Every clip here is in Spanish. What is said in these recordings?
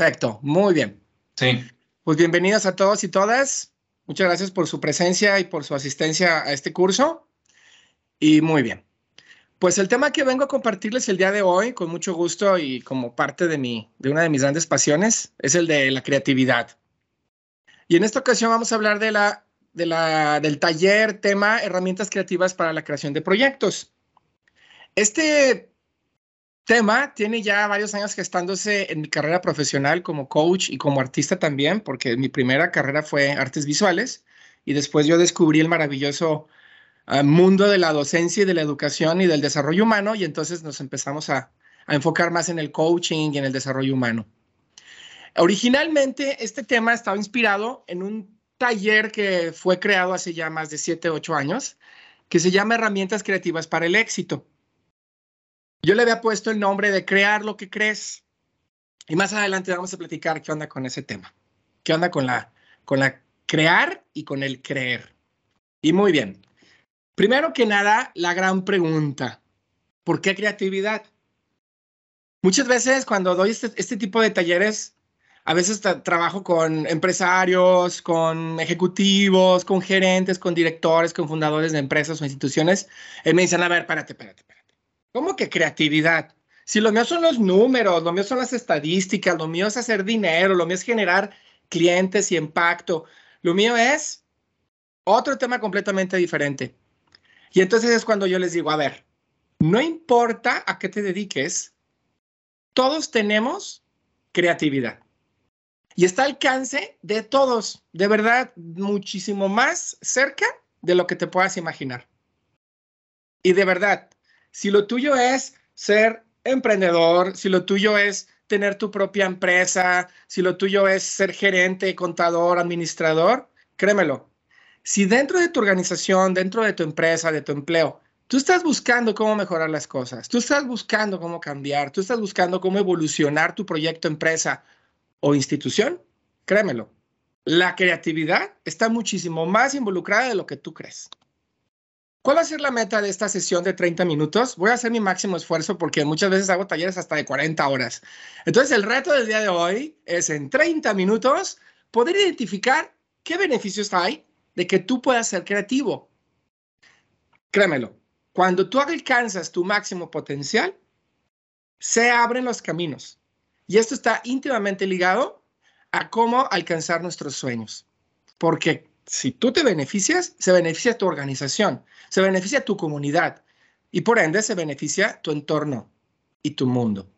Perfecto, muy bien. Sí. Pues bienvenidos a todos y todas. Muchas gracias por su presencia y por su asistencia a este curso. Y muy bien. Pues el tema que vengo a compartirles el día de hoy, con mucho gusto y como parte de, mi, de una de mis grandes pasiones, es el de la creatividad. Y en esta ocasión vamos a hablar de la, de la, del taller tema herramientas creativas para la creación de proyectos. Este tema tiene ya varios años gestándose en mi carrera profesional como coach y como artista también, porque mi primera carrera fue artes visuales y después yo descubrí el maravilloso uh, mundo de la docencia y de la educación y del desarrollo humano y entonces nos empezamos a, a enfocar más en el coaching y en el desarrollo humano. Originalmente este tema estaba inspirado en un taller que fue creado hace ya más de 7, 8 años, que se llama Herramientas Creativas para el Éxito. Yo le había puesto el nombre de crear lo que crees. Y más adelante vamos a platicar qué onda con ese tema. ¿Qué onda con la, con la crear y con el creer? Y muy bien. Primero que nada, la gran pregunta. ¿Por qué creatividad? Muchas veces cuando doy este, este tipo de talleres, a veces trabajo con empresarios, con ejecutivos, con gerentes, con directores, con fundadores de empresas o instituciones. Y me dicen, a ver, espérate, espérate, espérate. ¿Cómo que creatividad? Si lo mío son los números, lo mío son las estadísticas, lo mío es hacer dinero, lo mío es generar clientes y impacto, lo mío es otro tema completamente diferente. Y entonces es cuando yo les digo, a ver, no importa a qué te dediques, todos tenemos creatividad. Y está al alcance de todos, de verdad, muchísimo más cerca de lo que te puedas imaginar. Y de verdad, si lo tuyo es ser emprendedor, si lo tuyo es tener tu propia empresa, si lo tuyo es ser gerente, contador, administrador, créemelo. Si dentro de tu organización, dentro de tu empresa, de tu empleo, tú estás buscando cómo mejorar las cosas, tú estás buscando cómo cambiar, tú estás buscando cómo evolucionar tu proyecto, empresa o institución, créemelo, la creatividad está muchísimo más involucrada de lo que tú crees. ¿Cuál va a ser la meta de esta sesión de 30 minutos? Voy a hacer mi máximo esfuerzo porque muchas veces hago talleres hasta de 40 horas. Entonces, el reto del día de hoy es en 30 minutos poder identificar qué beneficios hay de que tú puedas ser creativo. Créemelo, cuando tú alcanzas tu máximo potencial, se abren los caminos. Y esto está íntimamente ligado a cómo alcanzar nuestros sueños. Porque si tú te beneficias, se beneficia tu organización, se beneficia tu comunidad y por ende se beneficia tu entorno y tu mundo.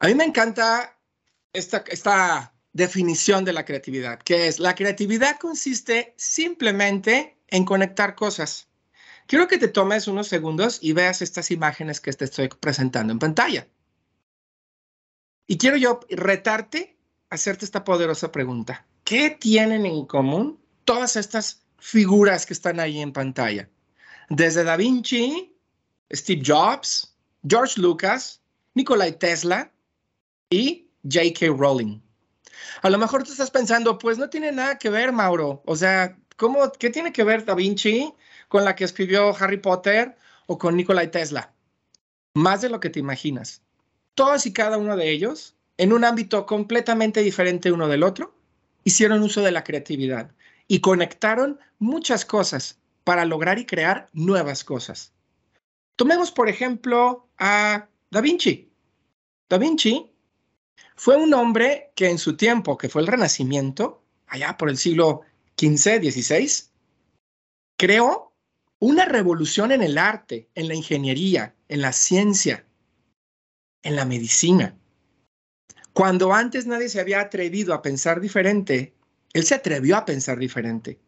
A mí me encanta esta, esta definición de la creatividad, que es la creatividad consiste simplemente en conectar cosas. Quiero que te tomes unos segundos y veas estas imágenes que te estoy presentando en pantalla. Y quiero yo retarte a hacerte esta poderosa pregunta. ¿Qué tienen en común todas estas figuras que están ahí en pantalla? Desde Da Vinci, Steve Jobs, George Lucas, Nikola Tesla y J.K. Rowling. A lo mejor tú estás pensando, pues no tiene nada que ver, Mauro. O sea, ¿cómo, ¿qué tiene que ver Da Vinci con la que escribió Harry Potter o con Nikola Tesla? Más de lo que te imaginas. Todos y cada uno de ellos, en un ámbito completamente diferente uno del otro, hicieron uso de la creatividad y conectaron muchas cosas para lograr y crear nuevas cosas. Tomemos, por ejemplo, a Da Vinci. Da Vinci fue un hombre que en su tiempo, que fue el Renacimiento, allá por el siglo XV, XVI, creó una revolución en el arte, en la ingeniería, en la ciencia, en la medicina. Cuando antes nadie se había atrevido a pensar diferente, él se atrevió a pensar diferente.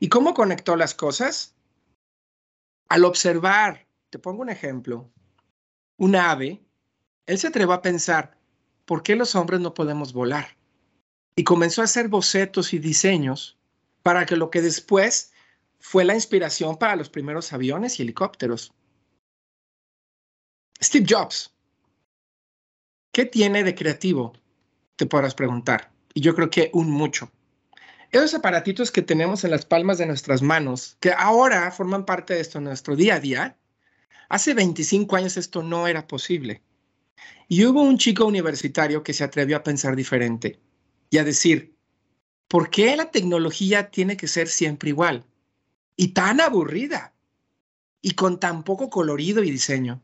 ¿Y cómo conectó las cosas? Al observar, te pongo un ejemplo, un ave, él se atrevió a pensar, ¿por qué los hombres no podemos volar? Y comenzó a hacer bocetos y diseños para que lo que después fue la inspiración para los primeros aviones y helicópteros. Steve Jobs ¿Qué tiene de creativo? Te podrás preguntar. Y yo creo que un mucho. Esos aparatitos que tenemos en las palmas de nuestras manos, que ahora forman parte de esto nuestro día a día, hace 25 años esto no era posible. Y hubo un chico universitario que se atrevió a pensar diferente y a decir, ¿por qué la tecnología tiene que ser siempre igual? Y tan aburrida. Y con tan poco colorido y diseño.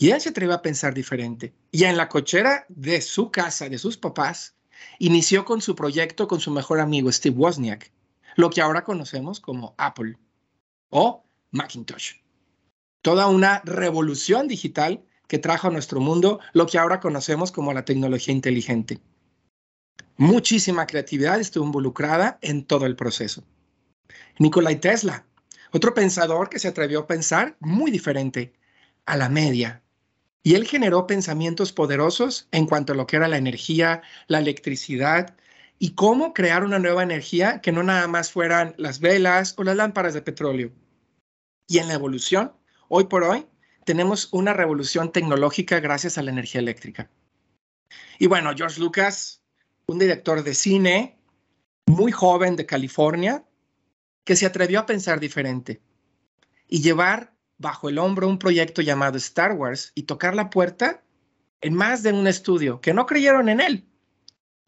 Y él se atrevió a pensar diferente. Y en la cochera de su casa, de sus papás, inició con su proyecto con su mejor amigo Steve Wozniak, lo que ahora conocemos como Apple o Macintosh. Toda una revolución digital que trajo a nuestro mundo lo que ahora conocemos como la tecnología inteligente. Muchísima creatividad estuvo involucrada en todo el proceso. Nikolai Tesla, otro pensador que se atrevió a pensar muy diferente a la media, y él generó pensamientos poderosos en cuanto a lo que era la energía, la electricidad y cómo crear una nueva energía que no nada más fueran las velas o las lámparas de petróleo. Y en la evolución, hoy por hoy, tenemos una revolución tecnológica gracias a la energía eléctrica. Y bueno, George Lucas, un director de cine muy joven de California, que se atrevió a pensar diferente y llevar bajo el hombro un proyecto llamado Star Wars y tocar la puerta en más de un estudio que no creyeron en él,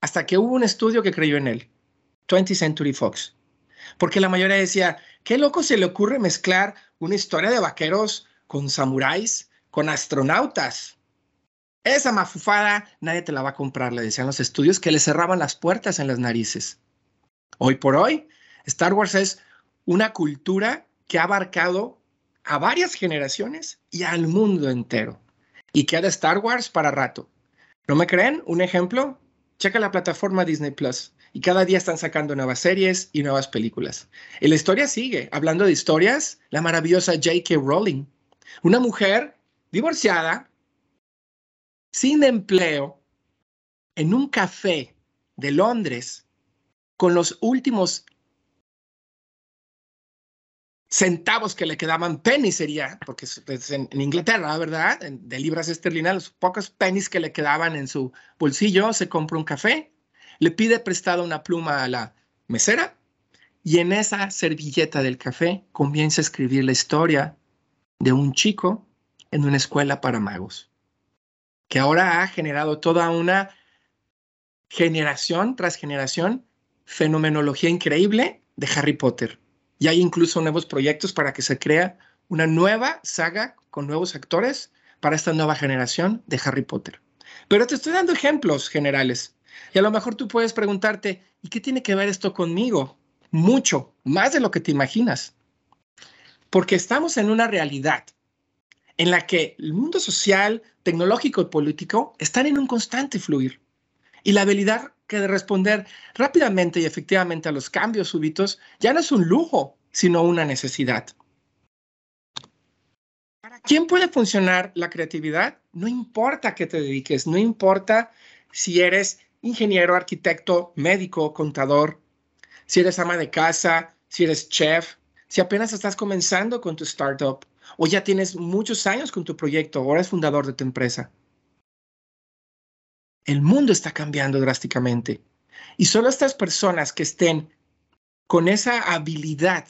hasta que hubo un estudio que creyó en él, 20th Century Fox. Porque la mayoría decía, qué loco se le ocurre mezclar una historia de vaqueros con samuráis, con astronautas. Esa mafufada nadie te la va a comprar, le decían los estudios que le cerraban las puertas en las narices. Hoy por hoy, Star Wars es una cultura que ha abarcado a varias generaciones y al mundo entero. Y queda Star Wars para rato. ¿No me creen? Un ejemplo, checa la plataforma Disney Plus y cada día están sacando nuevas series y nuevas películas. Y la historia sigue. Hablando de historias, la maravillosa J.K. Rowling, una mujer divorciada, sin empleo, en un café de Londres, con los últimos centavos que le quedaban, pennies sería, porque es en, Inglaterra, ¿verdad? De libras esterlinas, los pocos pennies que le quedaban en su bolsillo, se compra un café, le pide prestado una pluma a la mesera y en esa servilleta del café comienza a escribir la historia de un chico en una escuela para magos, que ahora ha generado toda una generación tras generación, fenomenología increíble de Harry Potter y hay incluso nuevos proyectos para que se crea una nueva saga con nuevos actores para esta nueva generación de Harry Potter. Pero te estoy dando ejemplos generales. Y a lo mejor tú puedes preguntarte, ¿y qué tiene que ver esto conmigo? Mucho, más de lo que te imaginas. Porque estamos en una realidad en la que el mundo social, tecnológico y político están en un constante fluir. Y la habilidad de responder rápidamente y efectivamente a los cambios súbitos ya no es un lujo, sino una necesidad. ¿Para quién puede funcionar la creatividad? No importa qué te dediques, no importa si eres ingeniero, arquitecto, médico, contador, si eres ama de casa, si eres chef, si apenas estás comenzando con tu startup o ya tienes muchos años con tu proyecto o eres fundador de tu empresa. El mundo está cambiando drásticamente. Y solo estas personas que estén con esa habilidad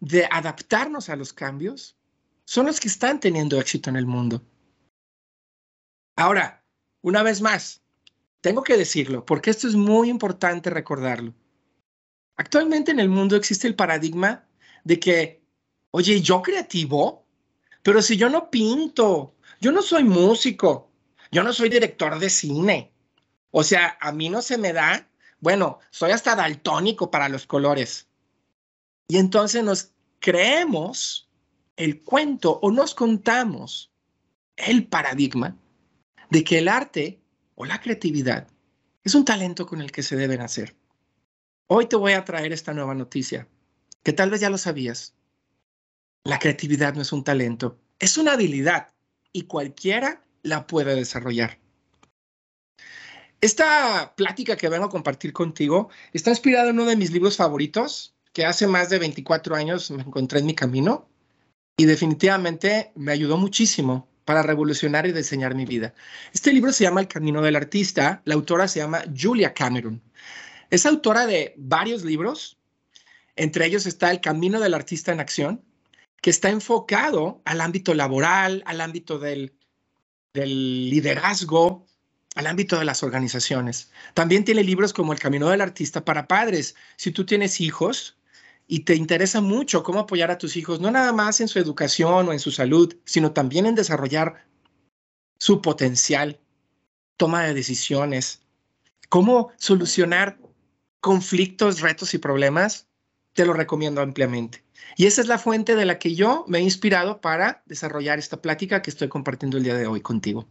de adaptarnos a los cambios son los que están teniendo éxito en el mundo. Ahora, una vez más, tengo que decirlo, porque esto es muy importante recordarlo. Actualmente en el mundo existe el paradigma de que, oye, yo creativo, pero si yo no pinto, yo no soy músico, yo no soy director de cine. O sea, a mí no se me da, bueno, soy hasta daltónico para los colores. Y entonces nos creemos el cuento o nos contamos el paradigma de que el arte o la creatividad es un talento con el que se deben hacer. Hoy te voy a traer esta nueva noticia, que tal vez ya lo sabías. La creatividad no es un talento, es una habilidad y cualquiera la puede desarrollar. Esta plática que vengo a compartir contigo está inspirada en uno de mis libros favoritos, que hace más de 24 años me encontré en mi camino y definitivamente me ayudó muchísimo para revolucionar y diseñar mi vida. Este libro se llama El Camino del Artista, la autora se llama Julia Cameron. Es autora de varios libros, entre ellos está El Camino del Artista en Acción, que está enfocado al ámbito laboral, al ámbito del del liderazgo al ámbito de las organizaciones. También tiene libros como El Camino del Artista para padres. Si tú tienes hijos y te interesa mucho cómo apoyar a tus hijos, no nada más en su educación o en su salud, sino también en desarrollar su potencial, toma de decisiones, cómo solucionar conflictos, retos y problemas, te lo recomiendo ampliamente. Y esa es la fuente de la que yo me he inspirado para desarrollar esta plática que estoy compartiendo el día de hoy contigo.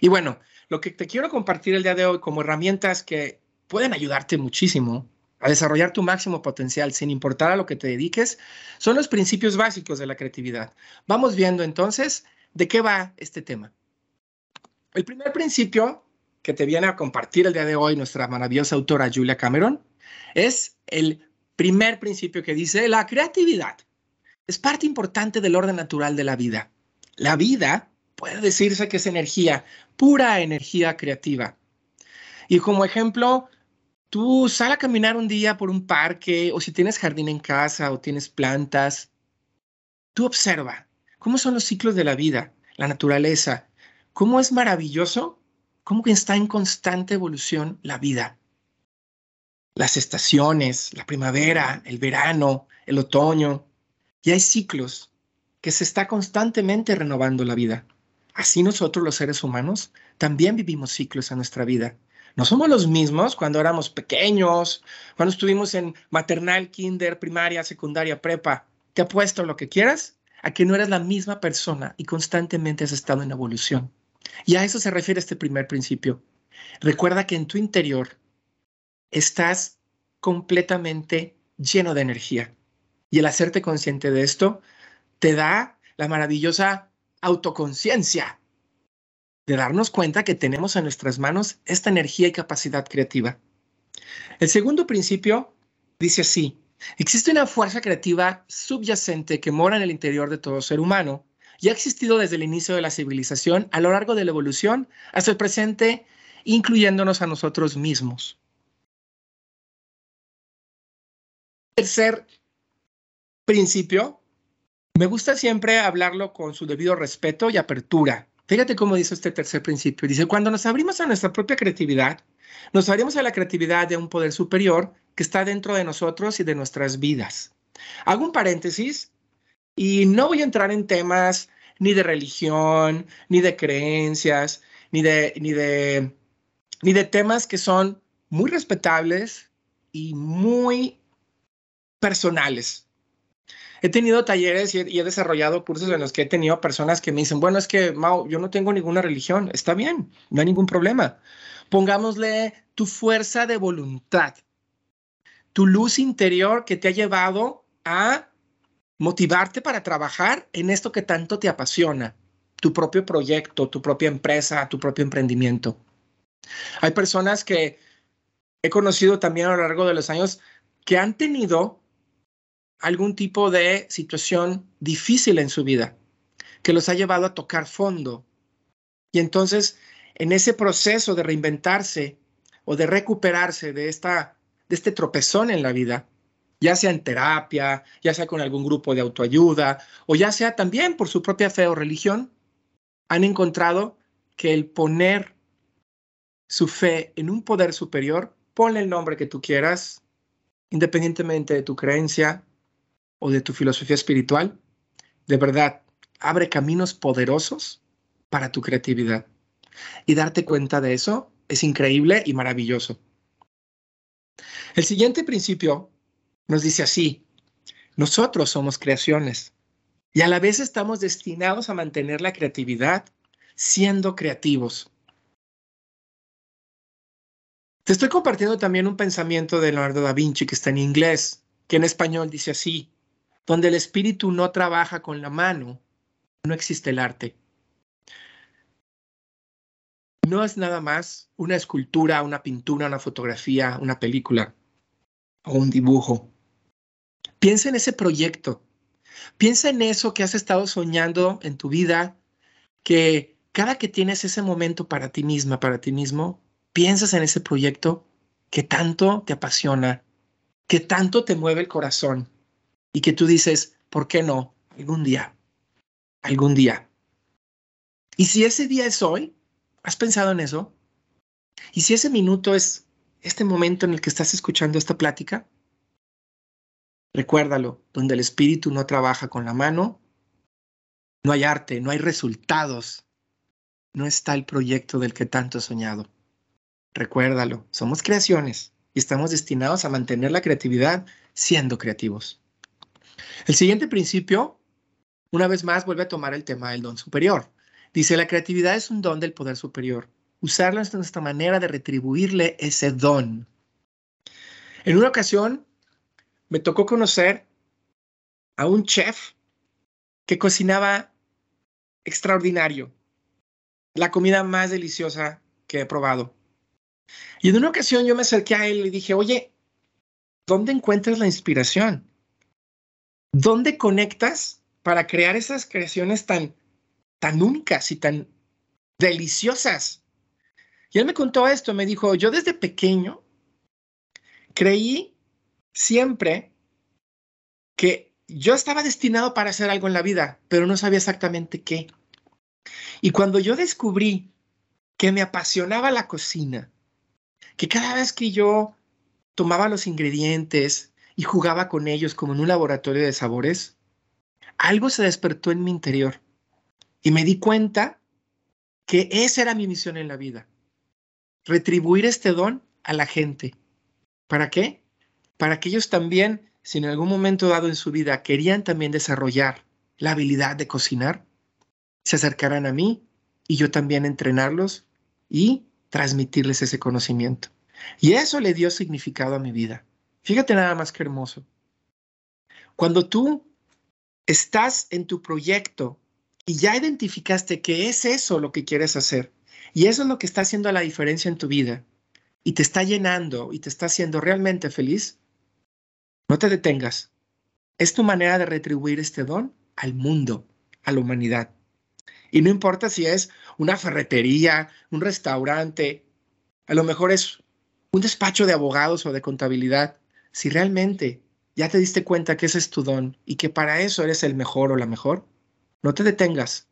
Y bueno, lo que te quiero compartir el día de hoy como herramientas que pueden ayudarte muchísimo a desarrollar tu máximo potencial sin importar a lo que te dediques, son los principios básicos de la creatividad. Vamos viendo entonces de qué va este tema. El primer principio que te viene a compartir el día de hoy nuestra maravillosa autora Julia Cameron es el primer principio que dice, la creatividad es parte importante del orden natural de la vida. La vida puede decirse que es energía, pura energía creativa. Y como ejemplo, tú sal a caminar un día por un parque o si tienes jardín en casa o tienes plantas, tú observa cómo son los ciclos de la vida, la naturaleza, cómo es maravilloso, cómo está en constante evolución la vida las estaciones, la primavera, el verano, el otoño, y hay ciclos que se está constantemente renovando la vida. Así nosotros los seres humanos también vivimos ciclos en nuestra vida. No somos los mismos cuando éramos pequeños, cuando estuvimos en maternal, kinder, primaria, secundaria, prepa. Te apuesto lo que quieras a que no eres la misma persona y constantemente has estado en evolución. Y a eso se refiere este primer principio. Recuerda que en tu interior estás completamente lleno de energía. Y el hacerte consciente de esto te da la maravillosa autoconciencia de darnos cuenta que tenemos en nuestras manos esta energía y capacidad creativa. El segundo principio dice así, existe una fuerza creativa subyacente que mora en el interior de todo ser humano y ha existido desde el inicio de la civilización a lo largo de la evolución hasta el presente, incluyéndonos a nosotros mismos. Tercer principio, me gusta siempre hablarlo con su debido respeto y apertura. Fíjate cómo dice este tercer principio. Dice, cuando nos abrimos a nuestra propia creatividad, nos abrimos a la creatividad de un poder superior que está dentro de nosotros y de nuestras vidas. Hago un paréntesis y no voy a entrar en temas ni de religión, ni de creencias, ni de, ni de, ni de temas que son muy respetables y muy personales. He tenido talleres y he, desarrollado cursos en los que he tenido personas que me dicen, bueno, es que, Mau, yo no tengo ninguna religión. Está bien, no hay ningún problema. Pongámosle tu fuerza de voluntad, tu luz interior que te ha llevado a motivarte para trabajar en esto que tanto te apasiona, tu propio proyecto, tu propia empresa, tu propio emprendimiento. Hay personas que he conocido también a lo largo de los años que han tenido algún tipo de situación difícil en su vida que los ha llevado a tocar fondo. Y entonces, en ese proceso de reinventarse o de recuperarse de, esta, de este tropezón en la vida, ya sea en terapia, ya sea con algún grupo de autoayuda, o ya sea también por su propia fe o religión, han encontrado que el poner su fe en un poder superior, ponle el nombre que tú quieras, independientemente de tu creencia, o de tu filosofía espiritual, de verdad, abre caminos poderosos para tu creatividad. Y darte cuenta de eso es increíble y maravilloso. El siguiente principio nos dice así, nosotros somos creaciones y a la vez estamos destinados a mantener la creatividad siendo creativos. Te estoy compartiendo también un pensamiento de Leonardo da Vinci que está en inglés, que en español dice así, donde el espíritu no trabaja con la mano, no existe el arte. No es nada más una escultura, una pintura, una fotografía, una película o un dibujo. Piensa en ese proyecto. Piensa en eso que has estado soñando en tu vida, que cada que tienes ese momento para ti misma, para ti mismo, piensas en ese proyecto que tanto te apasiona, que tanto te mueve el corazón y que tú dices, ¿por qué no? Algún día, algún día. Y si ese día es hoy, ¿has pensado en eso? Y si ese minuto es este momento en el que estás escuchando esta plática, recuérdalo, donde el espíritu no trabaja con la mano, no hay arte, no hay resultados, no está el proyecto del que tanto he soñado. Recuérdalo, somos creaciones y estamos destinados a mantener la creatividad siendo creativos. El siguiente principio, una vez más, vuelve a tomar el tema del don superior. Dice, la creatividad es un don del poder superior. Usarla es nuestra manera de retribuirle ese don. En una ocasión, me tocó conocer a un chef que cocinaba extraordinario, la comida más deliciosa que he probado. Y en una ocasión yo me acerqué a él y dije, oye, ¿dónde encuentras la inspiración? ¿Dónde conectas para crear esas creaciones tan, tan únicas y tan deliciosas? Y él me contó esto, me dijo, yo desde pequeño creí siempre que yo estaba destinado para hacer algo en la vida, pero no sabía exactamente qué. Y cuando yo descubrí que me apasionaba la cocina, que cada vez que yo tomaba los ingredientes y jugaba con ellos como en un laboratorio de sabores, algo se despertó en mi interior y me di cuenta que esa era mi misión en la vida, retribuir este don a la gente. ¿Para qué? Para que ellos también, si en algún momento dado en su vida querían también desarrollar la habilidad de cocinar, se acercaran a mí y yo también entrenarlos y transmitirles ese conocimiento. Y eso le dio significado a mi vida. Fíjate nada más que hermoso. Cuando tú estás en tu proyecto y ya identificaste que es eso lo que quieres hacer y eso es lo que está haciendo la diferencia en tu vida y te está llenando y te está haciendo realmente feliz, no te detengas. Es tu manera de retribuir este don al mundo, a la humanidad. Y no importa si es una ferretería, un restaurante, a lo mejor es un despacho de abogados o de contabilidad, si realmente ya te diste cuenta que ese es tu don y que para eso eres el mejor o la mejor, no te detengas.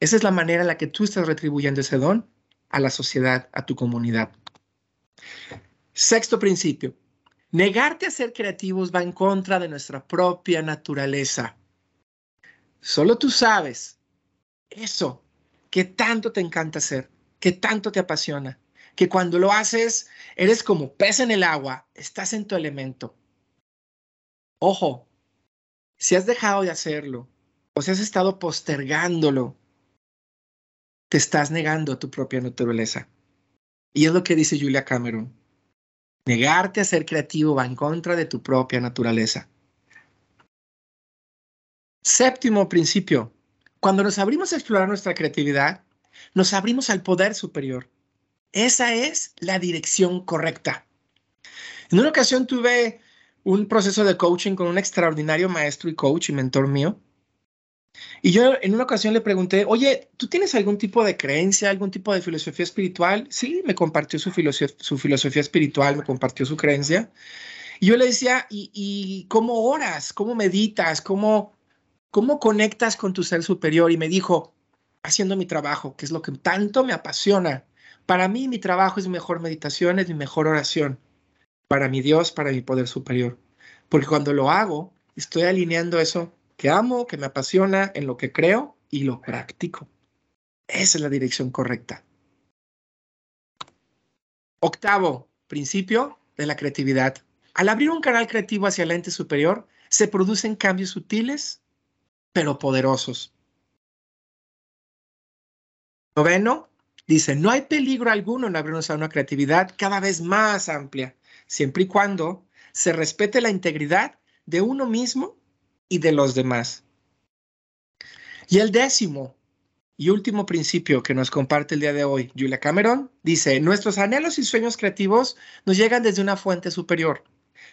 Esa es la manera en la que tú estás retribuyendo ese don a la sociedad, a tu comunidad. Sexto principio. Negarte a ser creativos va en contra de nuestra propia naturaleza. Solo tú sabes eso que tanto te encanta hacer, que tanto te apasiona, que cuando lo haces eres como pez en el agua, estás en tu elemento. Ojo, si has dejado de hacerlo o si has estado postergándolo, te estás negando a tu propia naturaleza. Y es lo que dice Julia Cameron. Negarte a ser creativo va en contra de tu propia naturaleza. Séptimo principio. Cuando nos abrimos a explorar nuestra creatividad, nos abrimos al poder superior. Esa es la dirección correcta. En una ocasión tuve un proceso de coaching con un extraordinario maestro y coach y mentor mío. Y yo en una ocasión le pregunté, oye, ¿tú tienes algún tipo de creencia, algún tipo de filosofía espiritual? Sí, me compartió su, filosofía, su filosofía espiritual, me compartió su creencia. Y yo le decía, ¿y, ¿y, cómo oras? ¿Cómo meditas? ¿Cómo, ¿Cómo conectas con tu ser superior? Y me dijo, haciendo mi trabajo, que es lo que tanto me apasiona. Para mí mi trabajo es mi mejor meditación, es mi mejor oración. Para mi Dios, para mi poder superior. Porque cuando lo hago, estoy alineando eso que amo, que me apasiona, en lo que creo y lo practico. Esa es la dirección correcta. Octavo principio de la creatividad. Al abrir un canal creativo hacia el ente superior, se producen cambios sutiles, pero poderosos. Noveno, Dice, no hay peligro alguno en abrirnos a una creatividad cada vez más amplia, siempre y cuando se respete la integridad de uno mismo y de los demás. Y el décimo y último principio que nos comparte el día de hoy Julia Cameron dice, nuestros anhelos y sueños creativos nos llegan desde una fuente superior.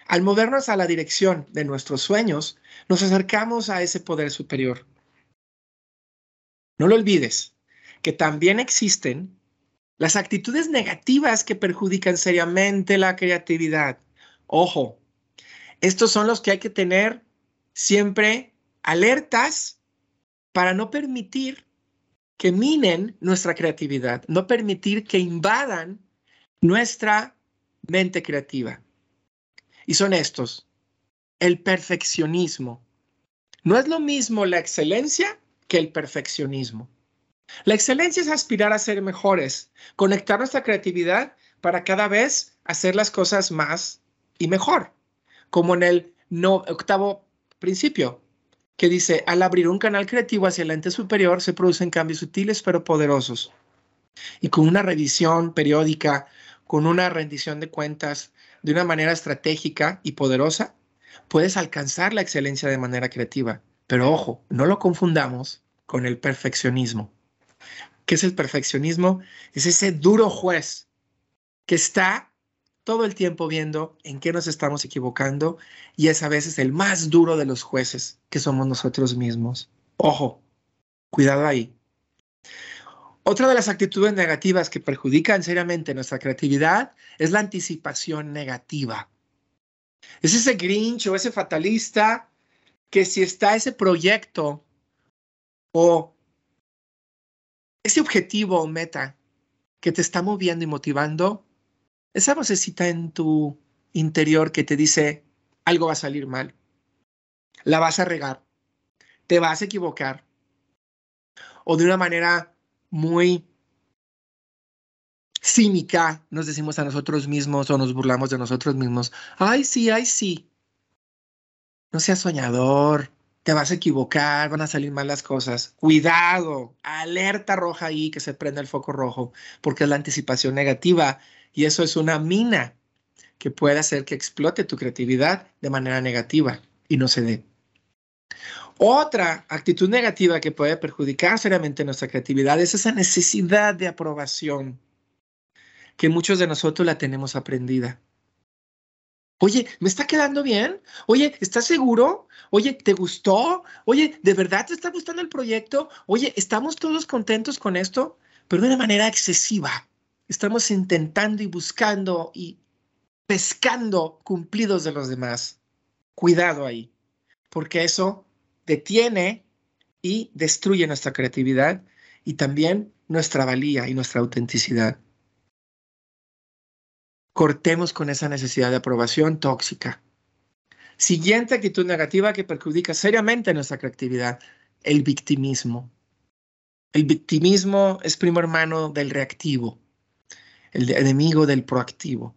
Al movernos a la dirección de nuestros sueños, nos acercamos a ese poder superior. No lo olvides, que también existen las actitudes negativas que perjudican seriamente la creatividad. Ojo, estos son los que hay que tener siempre alertas para no permitir que minen nuestra creatividad, no permitir que invadan nuestra mente creativa. Y son estos. El perfeccionismo. No es lo mismo la excelencia que el perfeccionismo. La excelencia es aspirar a ser mejores, conectar nuestra creatividad para cada vez hacer las cosas más y mejor, como en el no, octavo principio, que dice, al abrir un canal creativo hacia el ente superior se producen cambios sutiles pero poderosos. Y con una revisión periódica, con una rendición de cuentas de una manera estratégica y poderosa, puedes alcanzar la excelencia de manera creativa. Pero ojo, no lo confundamos con el perfeccionismo. ¿Qué es el perfeccionismo? Es ese duro juez que está todo el tiempo viendo en qué nos estamos equivocando y es a veces el más duro de los jueces que somos nosotros mismos. Ojo, cuidado ahí. Otra de las actitudes negativas que perjudican seriamente nuestra creatividad es la anticipación negativa. Es ese grinch o ese fatalista que si está ese proyecto o ese objetivo o meta que te está moviendo y motivando, esa vocecita en tu interior que te dice algo va a salir mal, la vas a regar, te vas a equivocar, o de una manera muy cínica nos decimos a nosotros mismos o nos burlamos de nosotros mismos, ay sí, ay sí, no seas soñador, te vas a equivocar, van a salir mal las cosas. Cuidado, alerta roja ahí, que se prenda el foco rojo, porque es la anticipación negativa y eso es una mina que puede hacer que explote tu creatividad de manera negativa y no se dé. Otra actitud negativa que puede perjudicar seriamente nuestra creatividad es esa necesidad de aprobación que muchos de nosotros la tenemos aprendida. Oye, ¿me está quedando bien? Oye, ¿estás seguro? Oye, ¿te gustó? Oye, ¿de verdad te está gustando el proyecto? Oye, ¿estamos todos contentos con esto? Pero de una manera excesiva. Estamos intentando y buscando y pescando cumplidos de los demás. Cuidado ahí, porque eso detiene y destruye nuestra creatividad y también nuestra valía y nuestra autenticidad cortemos con esa necesidad de aprobación tóxica. Siguiente actitud negativa que perjudica seriamente nuestra creatividad, el victimismo. El victimismo es primo hermano del reactivo, el enemigo del proactivo.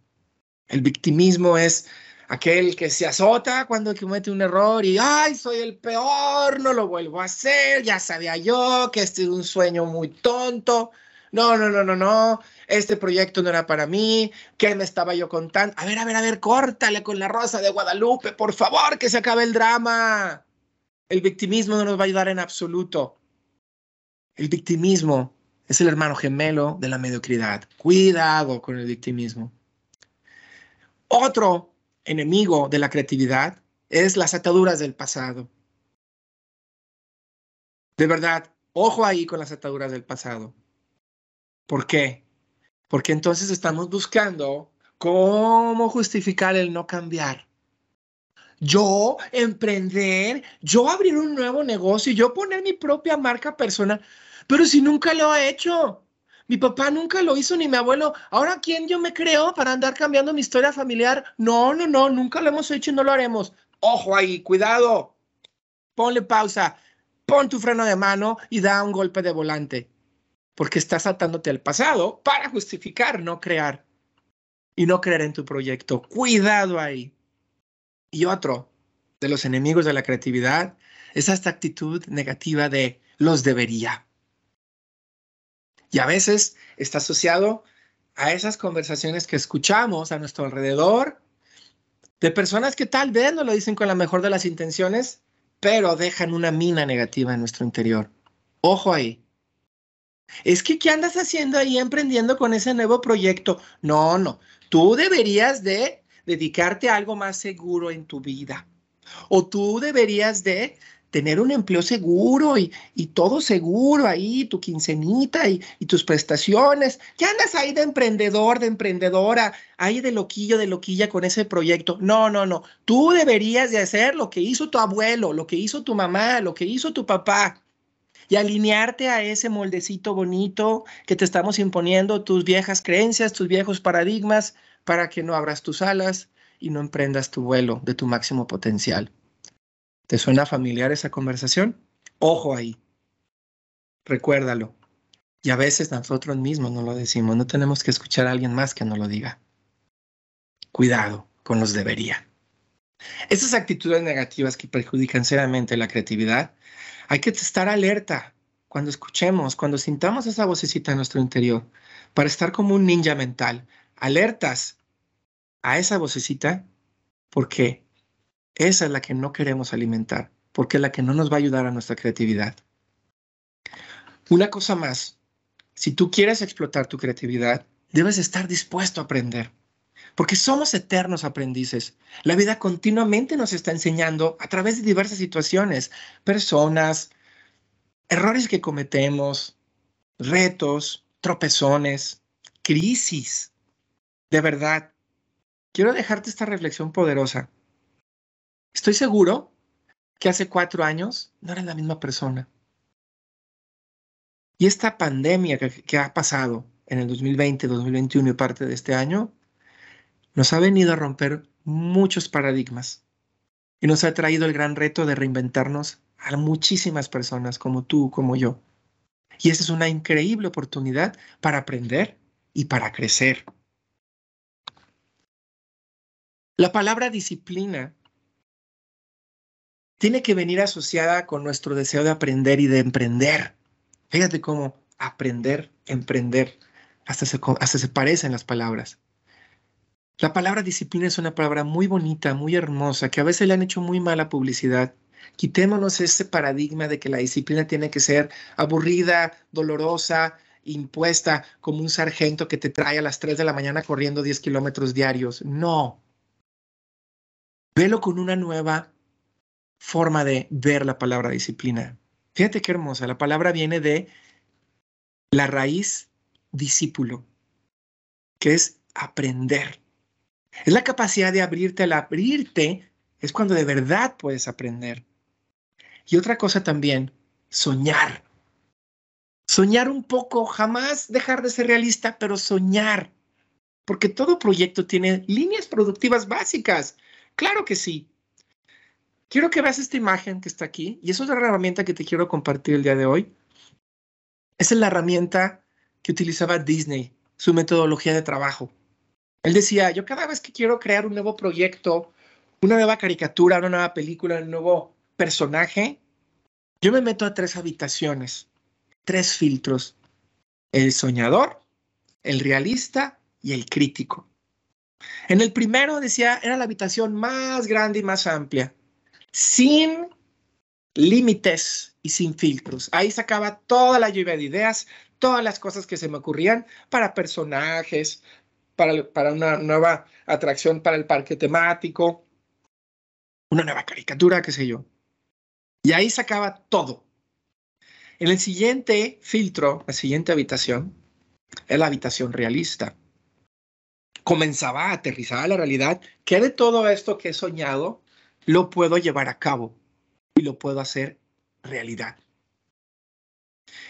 El victimismo es aquel que se azota cuando comete un error y, ay, soy el peor, no lo vuelvo a hacer, ya sabía yo que este es un sueño muy tonto. No, no, no, no, no, este proyecto no era para mí, ¿qué me estaba yo contando? A ver, a ver, a ver, córtale con la rosa de Guadalupe, por favor, que se acabe el drama. El victimismo no nos va a ayudar en absoluto. El victimismo es el hermano gemelo de la mediocridad. Cuidado con el victimismo. Otro enemigo de la creatividad es las ataduras del pasado. De verdad, ojo ahí con las ataduras del pasado. ¿Por qué? Porque entonces estamos buscando cómo justificar el no cambiar. Yo emprender, yo abrir un nuevo negocio, yo poner mi propia marca personal, pero si nunca lo he hecho. Mi papá nunca lo hizo, ni mi abuelo. Ahora, ¿quién yo me creo para andar cambiando mi historia familiar? No, no, no, nunca lo hemos hecho y no lo haremos. Ojo ahí, cuidado. Ponle pausa, pon tu freno de mano y da un golpe de volante porque estás atándote al pasado para justificar no crear y no creer en tu proyecto. Cuidado ahí. Y otro de los enemigos de la creatividad es esta actitud negativa de los debería. Y a veces está asociado a esas conversaciones que escuchamos a nuestro alrededor de personas que tal vez no lo dicen con la mejor de las intenciones, pero dejan una mina negativa en nuestro interior. Ojo ahí. Es que, ¿qué andas haciendo ahí emprendiendo con ese nuevo proyecto? No, no. Tú deberías de dedicarte a algo más seguro en tu vida. O tú deberías de tener un empleo seguro y, todo seguro ahí, tu quincenita y, y, tus prestaciones. ¿Qué andas ahí de emprendedor, de emprendedora, ahí de loquillo, de loquilla con ese proyecto? No, no, no. Tú deberías de hacer lo que hizo tu abuelo, lo que hizo tu mamá, lo que hizo tu papá. Y alinearte a ese moldecito bonito que te estamos imponiendo, tus viejas creencias, tus viejos paradigmas, para que no abras tus alas y no emprendas tu vuelo de tu máximo potencial. ¿Te suena familiar esa conversación? Ojo ahí. Recuérdalo. Y a veces nosotros mismos no lo decimos, no tenemos que escuchar a alguien más que nos lo diga. Cuidado con los debería. Esas actitudes negativas que perjudican seriamente la creatividad, hay que estar alerta cuando escuchemos, cuando sintamos esa vocecita en nuestro interior, para estar como un ninja mental, alertas a esa vocecita, porque esa es la que no queremos alimentar, porque es la que no nos va a ayudar a nuestra creatividad. Una cosa más, si tú quieres explotar tu creatividad, debes estar dispuesto a aprender, porque somos eternos aprendices. La vida continuamente nos está enseñando a través de diversas situaciones, personas, errores que cometemos, retos, tropezones, crisis. De verdad, quiero dejarte esta reflexión poderosa. Estoy seguro que hace cuatro años no eres la misma persona. Y esta pandemia que, ha pasado en el 2020, 2021 y parte de este año, nos ha venido a romper muchos paradigmas y nos ha traído el gran reto de reinventarnos a muchísimas personas como tú, como yo. Y esa es una increíble oportunidad para aprender y para crecer. La palabra disciplina tiene que venir asociada con nuestro deseo de aprender y de emprender. Fíjate cómo aprender, emprender, hasta se, hasta se parecen las palabras. La palabra disciplina es una palabra muy bonita, muy hermosa, que a veces le han hecho muy mala publicidad. Quitémonos ese paradigma de que la disciplina tiene que ser aburrida, dolorosa, impuesta, como un sargento que te trae a las 3 de la mañana corriendo 10 kilómetros diarios. No. Velo con una nueva forma de ver la palabra disciplina. Fíjate qué hermosa, la palabra viene de la raíz discípulo, que es aprender. Es la capacidad de abrirte. Al abrirte es cuando de verdad puedes aprender. Y otra cosa también, soñar. Soñar un poco, jamás dejar de ser realista, pero soñar. Porque todo proyecto tiene líneas productivas básicas. Claro que sí. Quiero que veas esta imagen que está aquí y es otra herramienta que te quiero compartir el día de hoy. Esa es la herramienta que utilizaba Disney, su metodología de trabajo. Él decía, yo cada vez que quiero crear un nuevo proyecto, una nueva caricatura, una nueva película, un nuevo personaje, yo me meto a tres habitaciones, tres filtros. El soñador, el realista y el crítico. En el primero decía, era la habitación más grande y más amplia sin límites y sin filtros. Ahí sacaba toda la lluvia de ideas, todas las cosas que se me ocurrían para personajes, para, para una nueva atracción para el parque temático, una nueva caricatura, qué sé yo. Y ahí sacaba todo. En el siguiente filtro, la siguiente habitación, es la habitación realista. Comenzaba a aterrizar a la realidad. ¿Qué de todo esto que he soñado lo puedo llevar a cabo y lo puedo hacer realidad.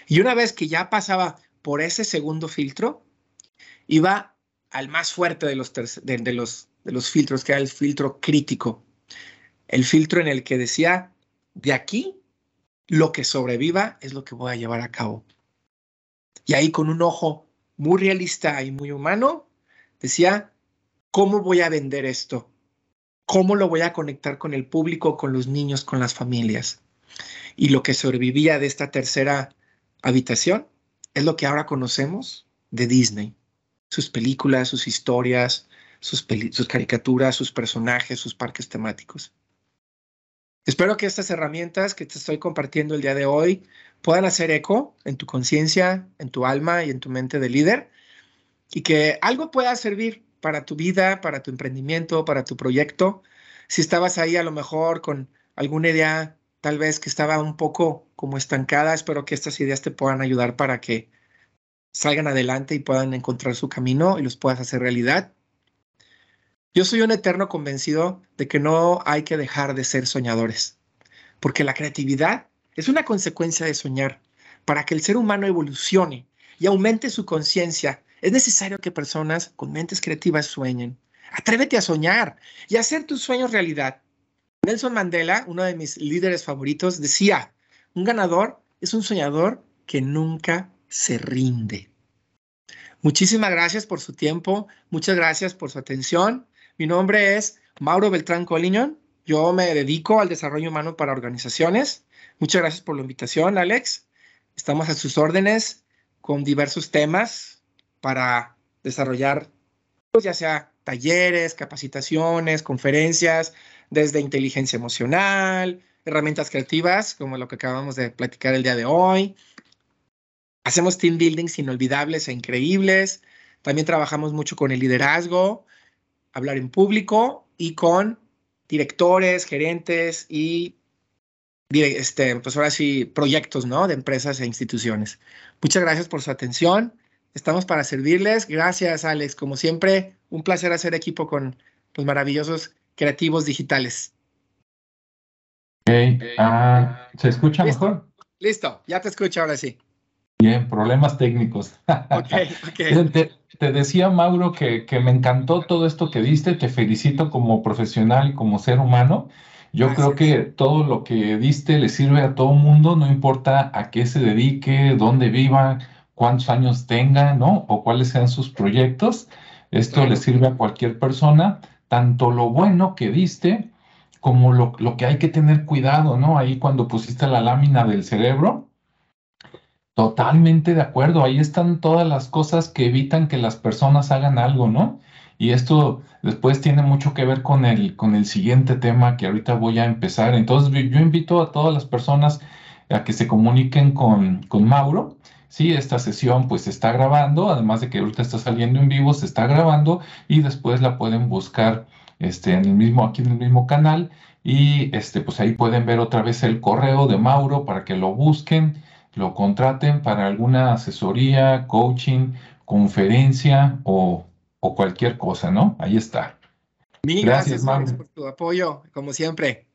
Y una vez que ya pasaba por ese segundo filtro, iba al más fuerte de los, de, los, de los filtros, que era el filtro crítico. El filtro en el que decía, de aquí, lo que sobreviva es lo que voy a llevar a cabo. Y ahí con un ojo muy realista y muy humano, decía, ¿cómo voy a vender esto? ¿Cómo lo voy a conectar con el público, con los niños, con las familias? Y lo que sobrevivía de esta tercera habitación es lo que ahora conocemos de Disney. Sus películas, sus historias, sus, caricaturas, sus personajes, sus parques temáticos. Espero que estas herramientas que te estoy compartiendo el día de hoy puedan hacer eco en tu conciencia, en tu alma y en tu mente de líder y que algo pueda servir para tu vida, para tu emprendimiento, para tu proyecto. Si estabas ahí a lo mejor con alguna idea tal vez que estaba un poco como estancada, espero que estas ideas te puedan ayudar para que salgan adelante y puedan encontrar su camino y los puedas hacer realidad. Yo soy un eterno convencido de que no hay que dejar de ser soñadores, porque la creatividad es una consecuencia de soñar. para que el ser humano evolucione y aumente su conciencia, es necesario que personas con mentes creativas sueñen. Atrévete a soñar y hacer tus sueños realidad. Nelson Mandela, uno de mis líderes favoritos, decía, un ganador es un soñador que nunca se rinde. Muchísimas gracias por su tiempo, muchas gracias por su atención. Mi nombre es Mauro Beltrán Coliñón. Yo me dedico al desarrollo humano para organizaciones. Muchas gracias por la invitación, Alex. Estamos a sus órdenes con diversos temas para desarrollar, pues, ya sea talleres, capacitaciones, conferencias, desde inteligencia emocional, herramientas creativas, como lo que acabamos de platicar el día de hoy, Hacemos team buildings inolvidables e increíbles. También trabajamos mucho con el liderazgo, hablar en público y con directores, gerentes y este, pues ahora sí, proyectos, ¿no? De empresas e instituciones. Muchas gracias por su atención. Estamos para servirles. Gracias, Alex. Como siempre, un placer hacer equipo con los maravillosos creativos digitales. Okay. Ah, ¿Se escucha mejor? Listo, ya te escucho ahora sí. Bien, problemas técnicos. Te, decía, Mauro, que, me encantó todo esto que diste, te felicito como profesional y como ser humano. Yo creo que todo lo que diste le sirve a todo mundo, no importa a qué se dedique, dónde viva, cuántos años tenga, ¿no? O cuáles sean sus proyectos. Esto le sirve a cualquier persona, tanto lo bueno que diste como lo, lo que hay que tener cuidado, ¿no? Ahí cuando pusiste la lámina del cerebro, Totalmente de acuerdo, ahí están todas las cosas que evitan que las personas hagan algo, ¿no? Y esto después tiene mucho que ver con el, con el siguiente tema que ahorita voy a empezar. Entonces yo invito a todas las personas a que se comuniquen con, con Mauro. Sí, esta sesión pues se está grabando, además de que ahorita está saliendo en vivo, se está grabando y después la pueden buscar este, en el mismo, aquí en el mismo canal y este, pues ahí pueden ver otra vez el correo de Mauro para que lo busquen lo contraten para alguna asesoría, coaching, conferencia o, cualquier cosa, ¿no? Ahí está. Mil gracias, gracias por tu apoyo, como siempre.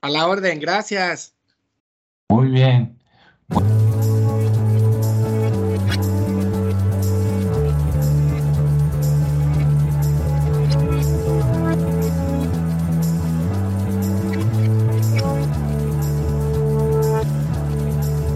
A la orden, gracias. Muy bien.